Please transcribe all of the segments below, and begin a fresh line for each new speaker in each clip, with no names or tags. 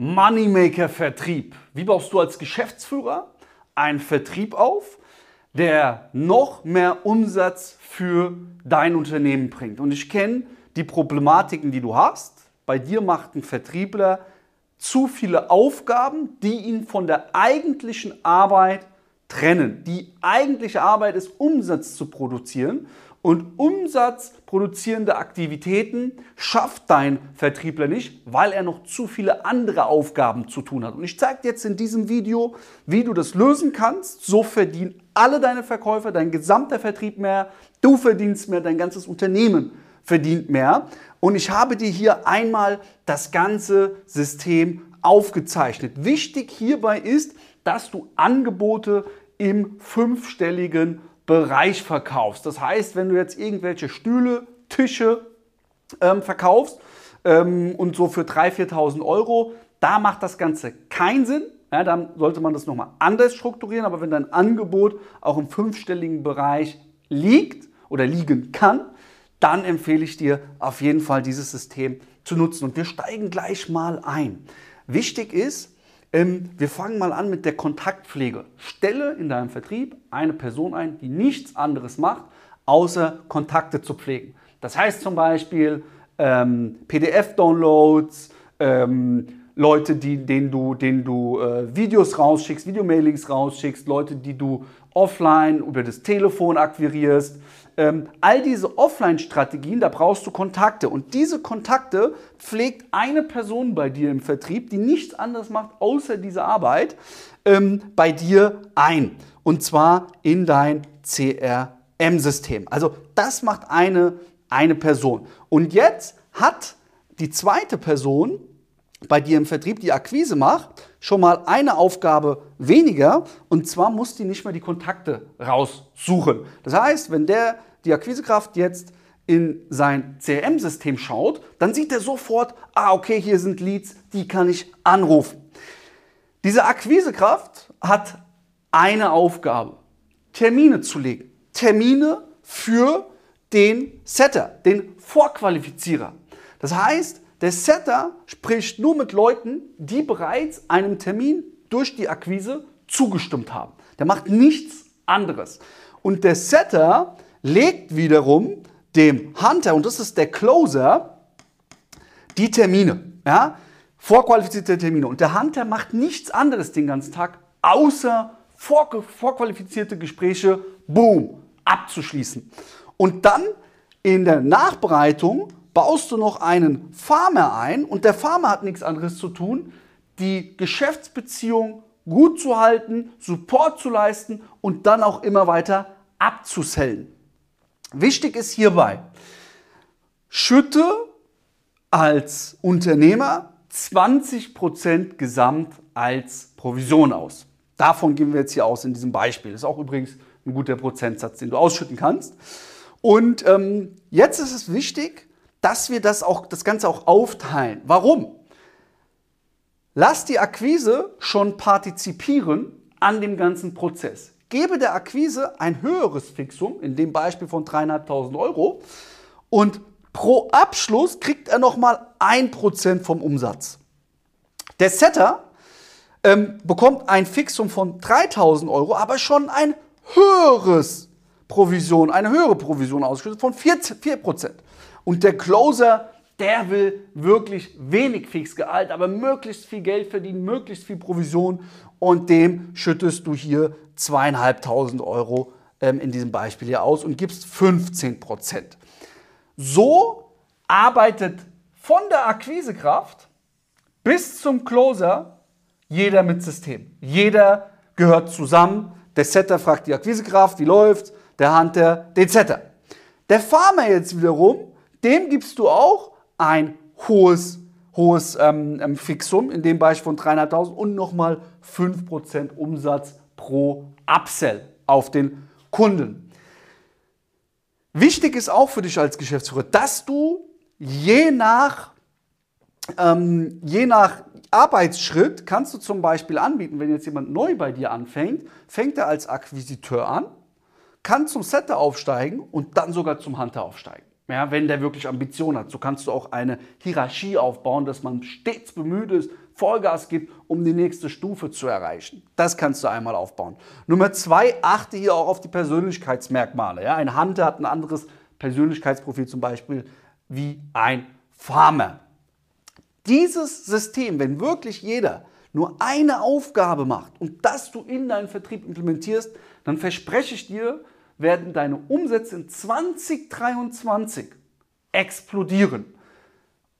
Moneymaker-Vertrieb. Wie baust du als Geschäftsführer einen Vertrieb auf, der noch mehr Umsatz für dein Unternehmen bringt? Und ich kenne die Problematiken, die du hast. Bei dir macht ein Vertriebler zu viele Aufgaben, die ihn von der eigentlichen Arbeit trennen. Die eigentliche Arbeit ist, Umsatz zu produzieren. Und umsatzproduzierende Aktivitäten schafft dein Vertriebler nicht, weil er noch zu viele andere Aufgaben zu tun hat. Und ich zeige dir jetzt in diesem Video, wie du das lösen kannst. So verdienen alle deine Verkäufer, dein gesamter Vertrieb mehr, du verdienst mehr, dein ganzes Unternehmen verdient mehr. Und ich habe dir hier einmal das ganze System aufgezeichnet. Wichtig hierbei ist, dass du Angebote im fünfstelligen Bereich verkaufst. Das heißt, wenn du jetzt irgendwelche Stühle, Tische ähm, verkaufst ähm, und so für 3.000, 4.000 Euro, da macht das Ganze keinen Sinn. Ja, dann sollte man das nochmal anders strukturieren. Aber wenn dein Angebot auch im fünfstelligen Bereich liegt oder liegen kann, dann empfehle ich dir auf jeden Fall dieses System zu nutzen. Und wir steigen gleich mal ein. Wichtig ist, ähm, wir fangen mal an mit der Kontaktpflege. Stelle in deinem Vertrieb eine Person ein, die nichts anderes macht, außer Kontakte zu pflegen. Das heißt zum Beispiel ähm, PDF-Downloads, ähm, Leute, die, denen du, denen du äh, Videos rausschickst, Videomailings rausschickst, Leute, die du offline über das Telefon akquirierst, ähm, all diese Offline-Strategien, da brauchst du Kontakte. Und diese Kontakte pflegt eine Person bei dir im Vertrieb, die nichts anderes macht, außer diese Arbeit, ähm, bei dir ein. Und zwar in dein CRM-System. Also das macht eine, eine Person. Und jetzt hat die zweite Person bei dir im Vertrieb die Akquise macht, schon mal eine Aufgabe weniger und zwar muss die nicht mehr die Kontakte raussuchen. Das heißt, wenn der die Akquisekraft jetzt in sein CRM-System schaut, dann sieht er sofort, ah, okay, hier sind Leads, die kann ich anrufen. Diese Akquisekraft hat eine Aufgabe, Termine zu legen. Termine für den Setter, den Vorqualifizierer. Das heißt, der Setter spricht nur mit Leuten, die bereits einem Termin durch die Akquise zugestimmt haben. Der macht nichts anderes. Und der Setter legt wiederum dem Hunter, und das ist der Closer, die Termine, ja, vorqualifizierte Termine. Und der Hunter macht nichts anderes den ganzen Tag, außer vorqualifizierte Gespräche, boom, abzuschließen. Und dann in der Nachbereitung baust du noch einen Farmer ein und der Farmer hat nichts anderes zu tun, die Geschäftsbeziehung gut zu halten, Support zu leisten und dann auch immer weiter abzusellen. Wichtig ist hierbei, schütte als Unternehmer 20% Gesamt als Provision aus. Davon gehen wir jetzt hier aus in diesem Beispiel. Das ist auch übrigens ein guter Prozentsatz, den du ausschütten kannst. Und ähm, jetzt ist es wichtig, dass wir das, auch, das Ganze auch aufteilen. Warum? Lass die Akquise schon partizipieren an dem ganzen Prozess gebe der Akquise ein höheres Fixum, in dem Beispiel von 3.500 Euro, und pro Abschluss kriegt er nochmal 1% vom Umsatz. Der Setter ähm, bekommt ein Fixum von 3.000 Euro, aber schon ein höheres Provision, eine höhere Provision ausgeschüttet von 4%. 4%. Und der Closer der will wirklich wenig Fixgehalt, aber möglichst viel Geld verdienen, möglichst viel Provision und dem schüttest du hier zweieinhalbtausend Euro ähm, in diesem Beispiel hier aus und gibst 15 Prozent. So arbeitet von der Akquisekraft bis zum Closer jeder mit System. Jeder gehört zusammen. Der Setter fragt die Akquisekraft, wie läuft, der Hunter den Setter. Der Farmer jetzt wiederum, dem gibst du auch ein hohes, hohes ähm, ähm Fixum, in dem Beispiel von 300.000 und nochmal 5% Umsatz pro Upsell auf den Kunden. Wichtig ist auch für dich als Geschäftsführer, dass du je nach, ähm, je nach Arbeitsschritt kannst du zum Beispiel anbieten, wenn jetzt jemand neu bei dir anfängt, fängt er als Akquisiteur an, kann zum Setter aufsteigen und dann sogar zum Hunter aufsteigen ja, wenn der wirklich Ambition hat. So kannst du auch eine Hierarchie aufbauen, dass man stets bemüht ist, Vollgas gibt, um die nächste Stufe zu erreichen. Das kannst du einmal aufbauen. Nummer zwei, achte hier auch auf die Persönlichkeitsmerkmale. Ja, ein Hunter hat ein anderes Persönlichkeitsprofil zum Beispiel wie ein Farmer. Dieses System, wenn wirklich jeder nur eine Aufgabe macht und das du in deinen Vertrieb implementierst, dann verspreche ich dir, werden deine Umsätze in 2023 explodieren.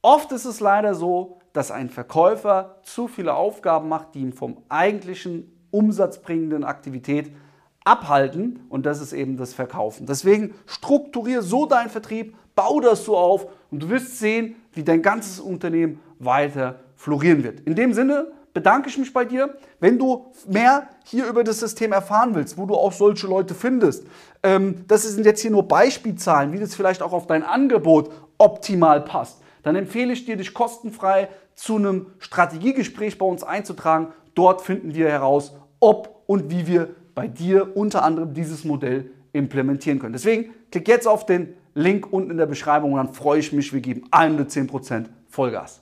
Oft ist es leider so, dass ein Verkäufer zu viele Aufgaben macht, die ihn vom eigentlichen umsatzbringenden Aktivität abhalten und das ist eben das Verkaufen. Deswegen strukturiere so deinen Vertrieb, bau das so auf und du wirst sehen, wie dein ganzes Unternehmen weiter florieren wird. In dem Sinne bedanke ich mich bei dir. Wenn du mehr hier über das System erfahren willst, wo du auch solche Leute findest, ähm, das sind jetzt hier nur Beispielzahlen, wie das vielleicht auch auf dein Angebot optimal passt, dann empfehle ich dir, dich kostenfrei zu einem Strategiegespräch bei uns einzutragen. Dort finden wir heraus, ob und wie wir bei dir unter anderem dieses Modell implementieren können. Deswegen klick jetzt auf den Link unten in der Beschreibung und dann freue ich mich, wir geben 110% Vollgas.